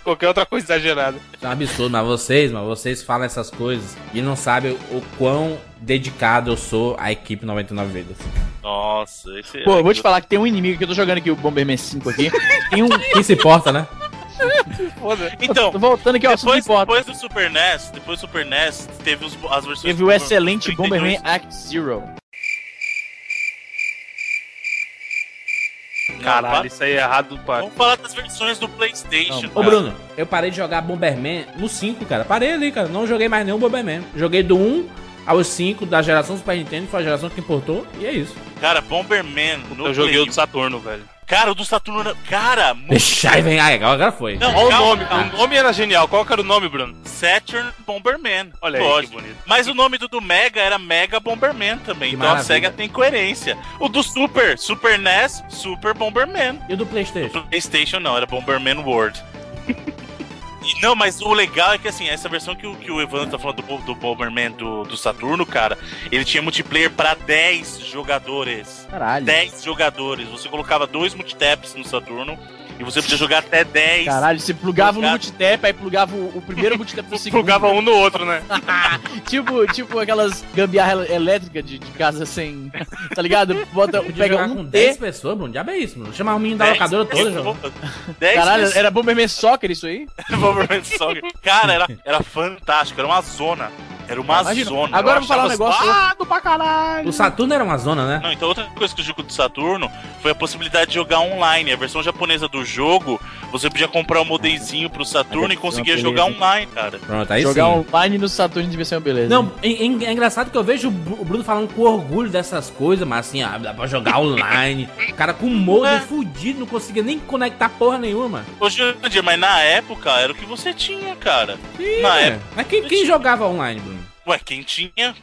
Qualquer outra coisa exagerada. É um absurdo, mas vocês, mas vocês falam essas coisas e não sabem o quão dedicado eu sou à equipe 99 vidas. Nossa, esse é. Pô, eu vou te falar que tem um inimigo que eu tô jogando aqui, o Bomberman 5 aqui. Tem um. Quem se importa, né? Então, Tô voltando aqui, ó, depois, importa. depois do Super NES, depois do Super NES, teve os- as versões. Teve o excelente 32. Bomberman Act Zero. Caralho, isso aí é errado, pá. Vamos falar das versões do PlayStation. Ô cara. Bruno, eu parei de jogar Bomberman no 5, cara. Parei ali, cara. Não joguei mais nenhum Bomberman. Joguei do 1 aos 5 da geração Super Nintendo, foi a geração que importou, e é isso. Cara, Bomberman no Eu joguei o do Saturno, velho. Cara, o do Saturno era. Cara, muito. Deixa aí, vem. Ah, agora foi. Não, Olha o calma, nome, calma. o nome era genial. Qual que era o nome, Bruno? Saturn Bomberman. Olha aí, que bonito. Mas o nome do, do Mega era Mega Bomberman também. Que então a maravilha. SEGA tem coerência. O do Super, Super NES, Super Bomberman. E o do Playstation? PlayStation não, era Bomberman World. Não, mas o legal é que assim, essa versão que o, que o Evandro tá falando do, do Bomberman do, do Saturno, cara, ele tinha multiplayer pra 10 jogadores. Caralho. 10 jogadores. Você colocava dois multitaps no Saturno e você podia jogar até 10. Caralho, você plugava um Plugava- multitap, aí plugava o, o primeiro multitap pro segundo. Plugava um no outro, né? tipo, tipo aquelas gambiarra el- elétrica de, de casa sem. Tá ligado? Bota, Podia pega um com T. 10 pessoas, Bruno. Diabo é isso, Bruno. Chamar o menino da 10 locadora toda. 10 Caralho, pessoas- era Bomberman Soccer isso aí? Bomberman Soccer. Cara, era, era fantástico, era uma zona. Era uma Imagina. zona. Agora eu Eu vou falar um negócio. zoado pra caralho. O Saturno era uma zona, né? Não, então outra coisa que o jogo do Saturno foi a possibilidade de jogar online. A versão japonesa do jogo, você podia comprar um modemzinho pro Saturno Ah, e conseguia jogar online, cara. Pronto, aí Jogar sim. online no Saturn devia ser uma beleza. Não, é, é engraçado que eu vejo o Bru- o Bruno falando com orgulho dessas coisas, mas assim, ah, dá pra jogar online. O cara com modem É. fudido, não conseguia nem conectar porra nenhuma. Ô, Jurandir, mas na época era o que você tinha, cara. Sim, Na é. época. Mas quem, quem jogava online, Bruno? Ué, quem tinha.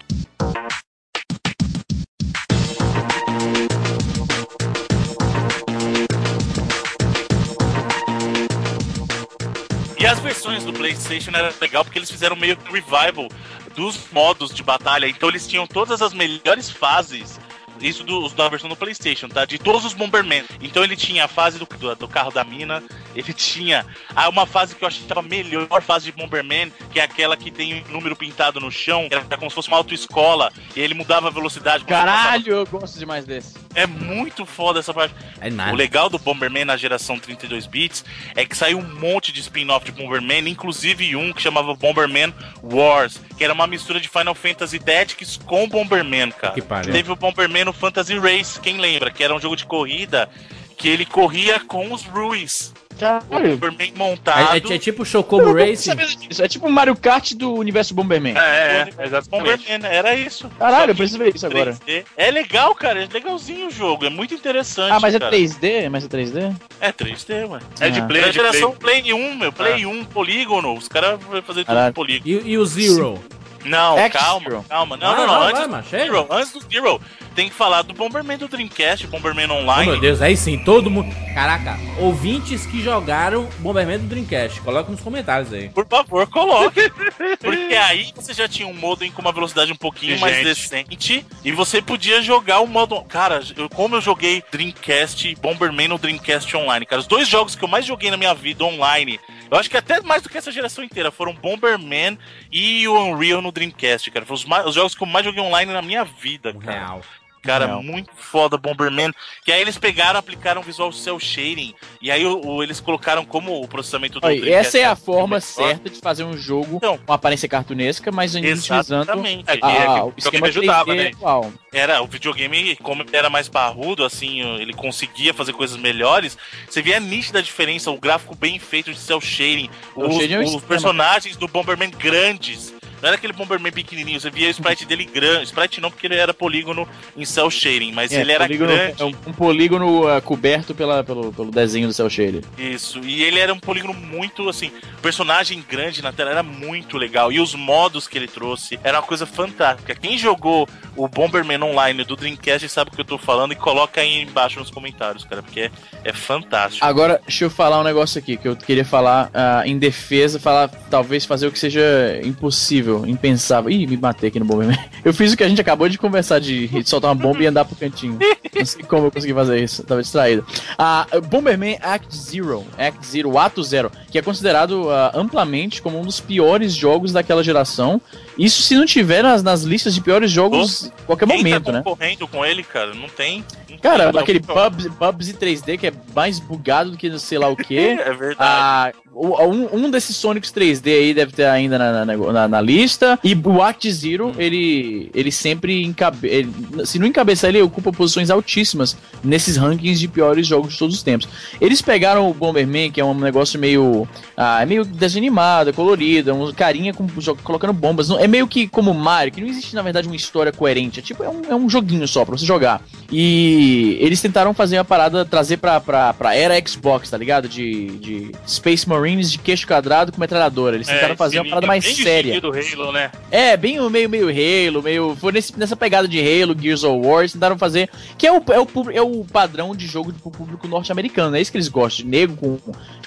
E as versões do PlayStation era legal porque eles fizeram meio que revival dos modos de batalha. Então eles tinham todas as melhores fases. Isso do, da versão do PlayStation, tá? De todos os Bomberman. Então ele tinha a fase do, do, do carro da mina. Ele tinha ah, uma fase que eu achava a melhor fase de Bomberman, que é aquela que tem um número pintado no chão, que era como se fosse uma autoescola, e ele mudava a velocidade. Caralho, eu gosto demais desse. É muito foda essa parte. É O legal do Bomberman na geração 32 bits é que saiu um monte de spin-off de Bomberman, inclusive um que chamava Bomberman Wars, que era uma mistura de Final Fantasy Tactics com Bomberman, cara. Que pariu. Teve o Bomberman no Fantasy Race, quem lembra? Que era um jogo de corrida que ele corria com os Ruins. Caralho. Bomberman É, montado. é- é tipo Chocobo Racing. Isso é tipo o Mario Kart do universo Bomberman. É, é, exatamente. Bomberman, era isso. Caralho, eu preciso ver isso agora. 3D. É legal, cara. É legalzinho o jogo. É muito interessante. Ah, mas é cara. 3D? Mas é 3D? É 3D, ué. É de Ah. play, Era é de play. geração Play 1, meu. Play 1, polígono. Os caras vão fazer tudo Caralho. com polígono. E, e o Zero? Não, Act calma, Zero. calma. Não, Ah, não, não. não, Antes vai, do. Zero, antes do Zero. Tem que falar do Bomberman do Dreamcast, Bomberman Oh, Online. meu Deus, aí sim, todo mundo. Caraca, ouvintes que jogaram Bomberman do Dreamcast, coloca nos comentários aí. Por favor, coloque. Porque aí você já tinha um modem com uma velocidade um pouquinho E, mais gente. decente. E você podia jogar o modo. Cara, eu- como eu joguei Dreamcast, Bomberman no Dreamcast Online, cara. Os dois jogos que eu mais joguei na minha vida online. Eu acho que até mais do que essa geração inteira foram Bomberman e o Unreal no Dreamcast, cara. Foram os, mais- os jogos que eu mais joguei online na minha vida, cara. real. Cara, Real. muito foda Bomberman. Que aí eles pegaram, aplicaram visual cel shading. E aí o, o- eles colocaram como o processamento do Dreamcast essa é a forma certa de fazer um jogo Então. com aparência cartunesca, mas ainda utilizando Exatamente. É, a- é, que o esquema ajudava, 3D né? atual. era o videogame, como era mais barrudo, assim, ele conseguia fazer coisas melhores. Você via a nítida diferença, o gráfico bem feito de cel shading, Cel os, shading é um os personagens do Bomberman grandes. Não era aquele Bomberman pequenininho, você via o sprite dele grande. Sprite não, porque ele era polígono em cel shading, mas É, ele era polígono- grande. é um, um polígono ah, coberto pela, pelo, pelo desenho do cel shaded. Isso, e ele era um polígono muito assim, personagem grande na tela, era muito legal. E os modos que ele trouxe era uma coisa fantástica. Quem jogou o Bomberman Online do Dreamcast sabe o que eu tô falando e coloca aí embaixo nos comentários, cara, porque é, é fantástico. Agora, deixa eu falar um negócio aqui que eu queria falar ah, em defesa, falar, talvez fazer o que seja impossível, impensável. Ih, me matei aqui no Bomberman. Eu fiz o que a gente acabou de conversar, de soltar uma bomba e andar pro cantinho. Não sei como eu consegui fazer isso, tava distraído. Ah, Bomberman Act Zero, Act Zero, Ato Zero, que é considerado ah, amplamente como um dos piores jogos daquela geração. Isso se não tiver nas, nas listas de piores jogos em qualquer Quem momento, tá né? concorrendo com ele, cara? Não tem. Não Cara, tem, aquele. Bubs, Bubsy 3D que é mais bugado do que sei lá o que. É verdade. Ah, um, um desses Sonics 3D aí deve ter ainda na, na, na- na lista. E o Act Zero, ele, ele sempre encabe... ele- se não encabeçar, ele ocupa posições altíssimas nesses rankings de piores jogos de todos os tempos. Eles pegaram o Bomberman, que é um negócio meio. Ah, é meio desanimado, é colorido, é um carinha com, colocando bombas. Não- É meio que como Mario, que não existe, na verdade, uma história coerente. É tipo, é um, é um joguinho só pra você jogar. E eles tentaram fazer uma parada, trazer pra, pra, pra era Xbox, tá ligado? De, de Space Marines de queixo quadrado com metralhadora. Eles tentaram fazer uma parada mais bem séria. do Halo, né? É, bem o meio, meio Halo, meio. Foi nesse- nessa pegada de Halo, Gears of War, eles tentaram fazer. Que é o, é o, é o padrão de jogo pro público norte-americano. É isso que eles gostam. De nego com,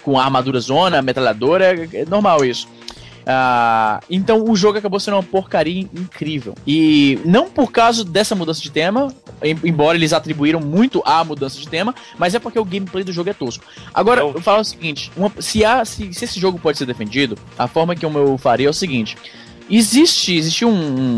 com armadura zona, metralhadora, é, é normal isso. Ah, então o jogo acabou sendo uma porcaria incrível. E não por causa dessa mudança de tema, em- embora eles atribuíram muito à mudança de tema, mas é porque o gameplay do jogo é tosco. Agora, Eu- eu falo o seguinte: uma- se, há, se, se esse jogo pode ser defendido, a forma que eu faria é o seguinte. Existe, existe um,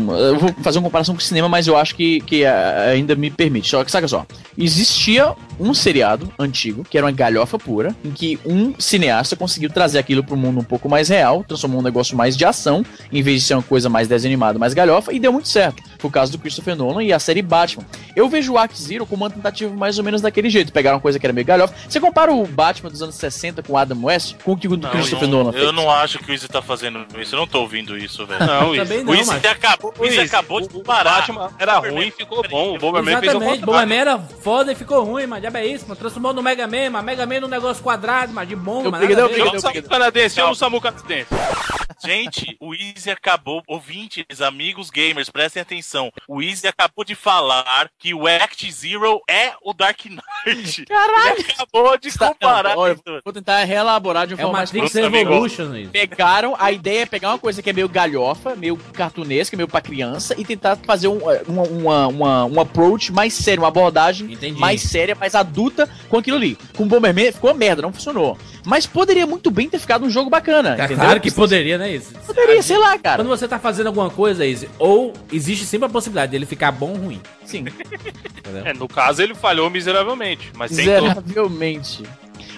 um- Eu vou fazer uma comparação com o cinema, mas eu acho que, que ah, ainda me permite. Só que, saca só. Existia um seriado antigo, que era uma galhofa pura, em que um cineasta conseguiu trazer aquilo para um mundo um pouco mais real, transformou um negócio mais de ação, em vez de ser uma coisa mais desanimada, mais galhofa, e deu muito certo. Por causa do Christopher Nolan e a série Batman. Eu vejo o Act Zero como uma tentativa mais ou menos daquele jeito. Pegaram uma coisa que era meio galhofa. Você compara o Batman dos anos 60 com o Adam West, com o que o do Não, Christopher eu não, Nolan eu fez. não acho que o Izzy tá fazendo isso. Eu não tô ouvindo isso, velho. Não, Eu o Izzy mas. acabou, o Izzy Isso, acabou de o parar. Batman era ruim e ficou bom. O Bomberman fez o Exatamente. Bomberman era foda e ficou ruim, mas diabo é isso, mano. Transformou no Mega Man, mas Mega Man num negócio quadrado, mas de bomba, Eu peguei, eu peguei, Joga o Samu canadense, chama o Samu canadense. Gente, o Easy acabou, ouvintes, amigos gamers, prestem atenção. O Easy acabou de falar que o Act Zero é o Dark Knight. Caralho! Ele acabou de Está- comparar. olha, vou tentar reelaborar de uma É o forma mais Matrix. Evolution, isso. pegaram, a ideia é pegar uma coisa que é meio galhofa, meio cartunesca, meio pra criança, e tentar fazer um, uma, uma, uma- um approach mais sério, uma abordagem Entendi. mais séria, mais adulta com aquilo ali. Com o Bomberman ficou uma merda, não funcionou. Mas poderia muito bem ter ficado um jogo bacana, entendeu? claro que poderia, né, isso? Poderia, sei lá, cara. Quando você tá fazendo alguma coisa, Izzy, ou existe sempre a possibilidade dele ficar bom ou ruim. Sim? É, no caso ele falhou miseravelmente, mas miseravelmente.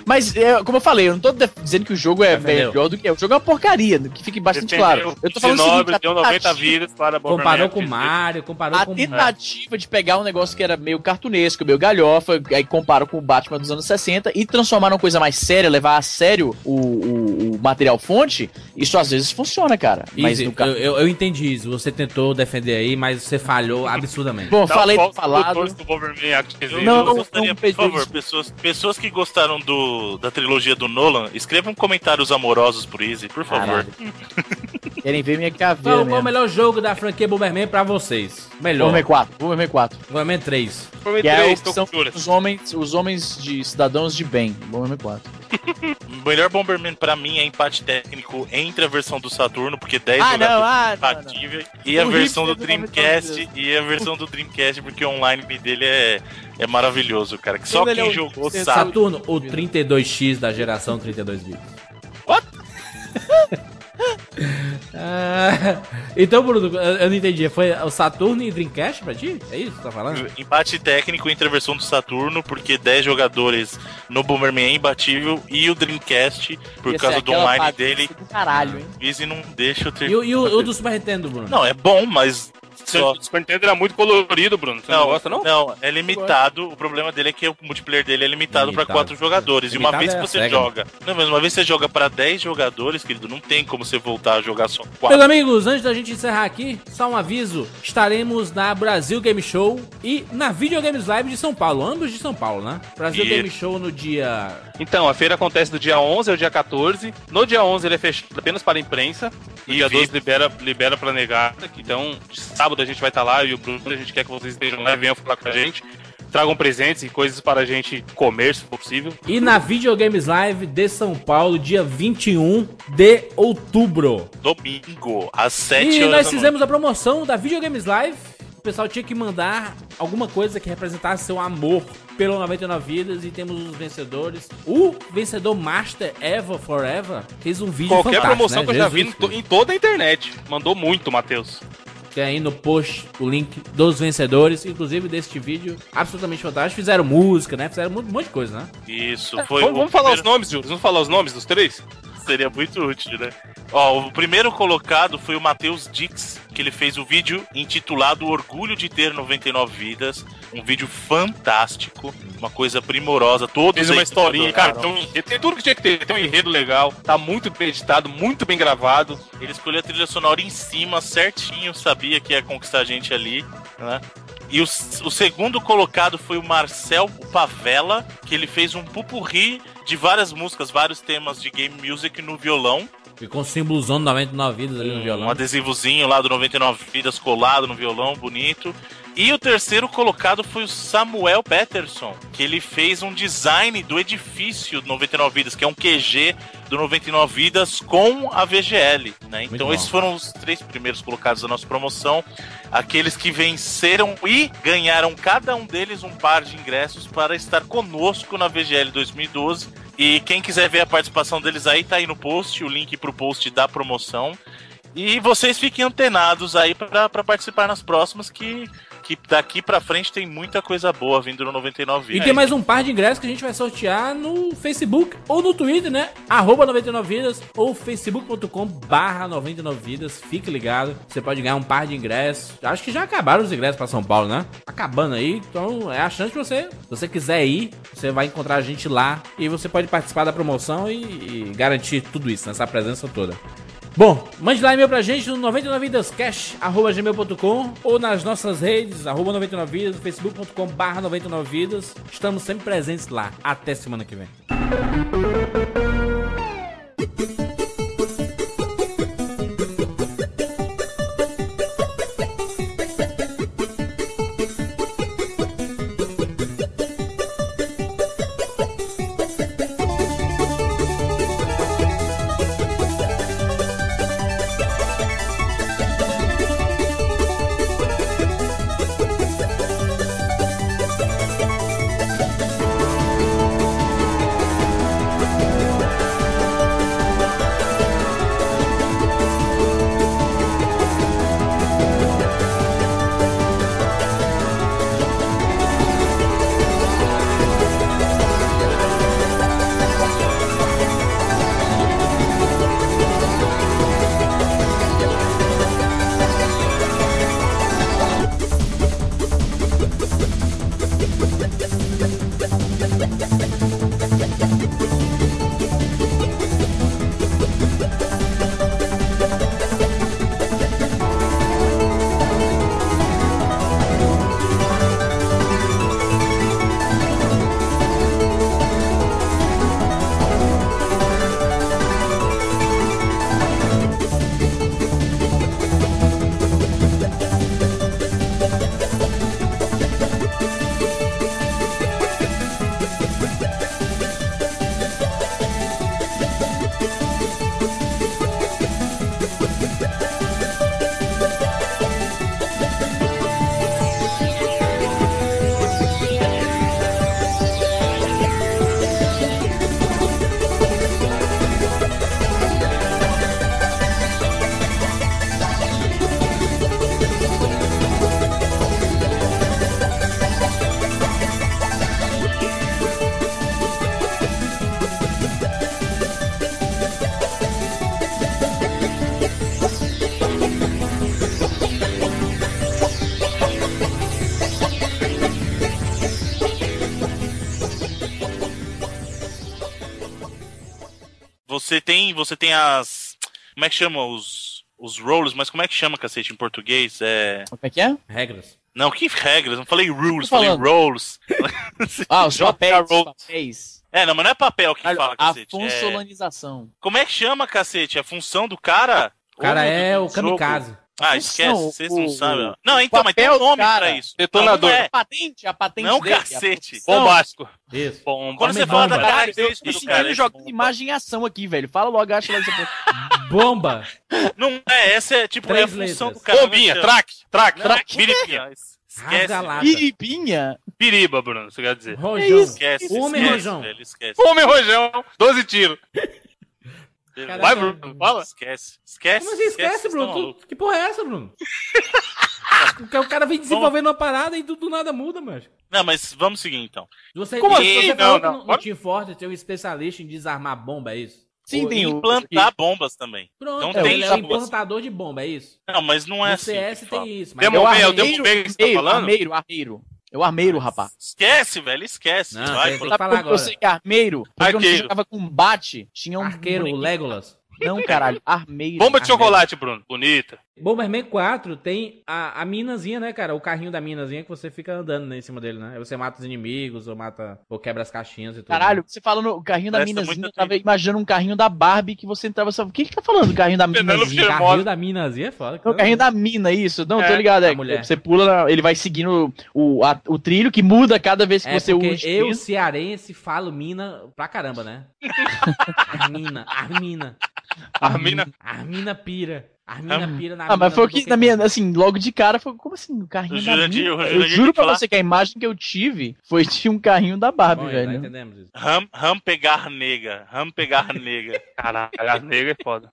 Mas, é, como eu falei, eu não tô dizendo que o jogo é Defendeu. melhor do que é. O jogo é uma porcaria, que fique bastante claro. Eu tô falando o seguinte, Nobres a deu 90 tentativa- vidas para. Comparou com o Mario, comparou A com tentativa de pegar um negócio que era meio cartunesco, meio galhofa, aí compara com o Batman dos anos 60 e transformar numa coisa mais séria, levar a sério o, o- o material fonte, isso às vezes funciona, cara. Mas eu, eu, eu entendi isso. Você tentou defender aí, mas você falhou absurdamente. Bom, Dá falei um do falado. do Act Eu. Não, eu gostaria, não, por favor, pessoas, pessoas que gostaram do, da trilogia do Nolan, escrevam comentários amorosos pro Easy, por favor. Querem ver minha caveira Qual, qual o melhor jogo da franquia Bomberman pra vocês? Melhor. Bomberman 4, Bomberman 4. Bomberman 3. Foi Que é juras. dos homens, os homens de cidadãos de bem. Bomberman 4. O melhor Bomberman pra mim é empate técnico entre a versão do Saturno, porque 10 Ah, não, jogadores ah, não, não. compatíveis, e a O versão do Dreamcast, e a versão do Dreamcast, porque o online dele é, é maravilhoso, cara. Que só Quando quem é o jogou sabe. Saturno, o 32X da geração 32 bits. What? Ah, então, Bruno, eu não entendi. Foi o Saturno e Dreamcast pra ti? É isso que você tá falando? Empate técnico entre a versão do Saturno, porque 10 jogadores no Bomberman é imbatível, e o Dreamcast, por causa do online dele, do caralho, hein? o Easy não deixa eu ter. E, o- e o, o do Super Nintendo, Bruno? Não, é bom, mas. O Super Nintendo era muito colorido, Bruno. Você não, gosta, não? Não, é limitado. O problema dele é que o multiplayer dele é limitado pra Limitado. 4 jogadores. e uma vez que é a você joga. Não, mas uma vez que você joga pra 10 jogadores, querido, não tem como você voltar a jogar só Meus 4. amigos, antes da gente encerrar aqui, só um aviso: estaremos na Brasil Game Show e na Videogames Live de São Paulo, ambos de São Paulo, né? Brasil E- Game Show no dia. Então, a feira acontece do dia 11 ao dia 14. No dia 11 ele é fechado apenas para a imprensa. No E dia VIP. 12 libera, libera pra negar. Então, sábado a gente vai estar lá e o Bruno, a gente quer que vocês estejam lá e venham falar com a gente. Tragam presentes e coisas para a gente comer, se for possível. E na Videogames Live de São Paulo, dia 21 de outubro. Domingo, às 7 E horas. nós da fizemos a promoção da Videogames Live. O pessoal tinha que mandar alguma coisa que representasse seu amor pelo 99 Vidas e temos os vencedores. O vencedor Master Eva Forever fez um vídeo Qualquer promoção né? que eu já vi Jesus em, to- em toda a internet. Mandou muito, Matheus. Tem aí no post o link dos vencedores, inclusive deste vídeo absolutamente fantástico. Fizeram música, né? Fizeram um monte de coisa, né? Isso, foi vamos o vamos falar os primeiro- nomes, Júlio? Vamos falar os nomes dos três? Seria muito útil, né? Ó, o primeiro colocado foi o Matheus Dix, que ele fez o vídeo intitulado Orgulho de Ter 99 Vidas. Um vídeo fantástico, uma coisa primorosa. Todos Fez uma historinha, cara. Tem, um tem tudo que tinha que ter. Tem um enredo legal. Tá muito bem editado, muito bem gravado. Ele escolheu a trilha sonora em cima, certinho, sabia que ia conquistar a gente ali, né? E o, o segundo colocado foi o Marcel Pavela, que ele fez um pupurri de várias músicas, vários temas de game music no violão. Ficou um símbolozão do 99 Vidas ali no Um violão. adesivozinho lá do 99 Vidas colado no violão, bonito. E o terceiro colocado foi o Samuel Peterson, que ele fez um design do edifício do 99 Vidas, que é um QG do 99 Vidas com a VGL, né? Então esses foram os três primeiros colocados da nossa promoção. Aqueles que venceram e ganharam cada um deles um par de ingressos para estar conosco na VGL 2012. E quem quiser ver a participação deles aí, tá aí no post, o link pro post da promoção. E vocês fiquem antenados aí pra participar nas próximas, que, que daqui pra frente tem muita coisa boa vindo no 99 E Vidas. tem mais um par de ingressos que a gente vai sortear no Facebook ou no Twitter, né? Arroba 99 Vidas ou facebook.com barra 99 Vidas. Fique ligado, você pode ganhar um par de ingressos. Acho que já acabaram os ingressos pra São Paulo, né? Acabando aí, então é a chance de você, se você quiser ir, você vai encontrar a gente lá e você pode participar da promoção e, e garantir tudo isso, nessa presença toda. Bom, mande lá e-mail pra gente no 99vidascash.gmail.com ou nas nossas redes, arroba 99vidas, facebook.com barra 99vidas. Estamos sempre presentes lá. Até semana que vem. Você tem, você tem as. Como é que chama os. Os roles, mas como é que chama, cacete, em português? É. Como é que é? Regras. Não, que regras? Não falei rules, falei roles. Ah, os papéis. É, não, mas não é papel que fala, a cacete. É... funcionalização. Como é que chama, cacete? A função do cara? O cara é do o jogo? Ah, esquece, função, vocês o- não sabem. o- Não, então, mas tem um nome cara. pra isso. Detonador. Não, não A é. patente, a patente Não, dele, a cacete. Bombástico. Isso. Bomba. Quando você fala da característica do cara. eu é bomba. imagem em ação aqui, velho. Fala logo, acha essa porra. Bomba. Não é, essa é tipo é a Três função letras. do cara. Bombinha, Não, traque, traque, Não, traque, que biripinha. é? Esquece. Piripinha? Piriba, Bruno, você quer dizer. Rojão. esquece, Homem esquece, rojão. velho, esquece. Homem rojão, 12 tiros. Caraca. Vai, Bruno, fala. Esquece, esquece. Como assim esquece, vocês Bruno? Tu- que porra é essa, Bruno? Porque o cara vem desenvolvendo uma parada e do, do nada muda, mas. Não, mas vamos seguir então. Você, Como você assim? falou Não, que não. no, no Bora. Team Fortress tem um especialista em desarmar bomba, é isso? Sim, Ou tem o- implantar bombas também. Pronto, Não então tem ele é um implantador de bomba, é isso? Não, mas não é no assim. CS que fala. tem isso. Mas Demo- É o é o armeiro, que você tá falando? armeiro, armeiro. É o armeiro, rapaz. Esquece, velho, esquece. Não, Vai, tem- Sabe falar agora. eu sei que é armeiro? Porque quando você Arqueiro. jogava combate, tinha um... Arqueiro, o Legolas. Não, caralho, armeiro. Bomba de armeiro. chocolate, Bruno. Bonita. Bomberman 4 tem a, a minazinha, né, cara? O carrinho da minazinha que você fica andando né, em cima dele, né? Aí você mata os inimigos, ou mata. ou quebra as caixinhas e tudo. Caralho, você fala no carrinho da Presta minazinha, eu tava imaginando um carrinho da Barbie que você entrava só. O que que tá falando, carrinho da minazinha? Carrinho da minazinha é foda. É o carrinho da mina, isso. Não, tô É, ligado. É, a mulher. Você pula, ele vai seguindo o, a- o trilho que muda cada vez que É você usa. o eu, cearense, falo mina pra caramba, né? Armina, Armina. Armina. Armina pira. Armina pira na Ah, mas mina foi o que, na minha, assim, logo de cara, foi como assim, o carrinho O da mina? o Eu juro pra você que a imagem que eu tive foi de um carrinho da Barbie, Bom, velho. entendemos isso. Ram, ram pegar nega. Ram pegar nega. Caralho, a nega é foda.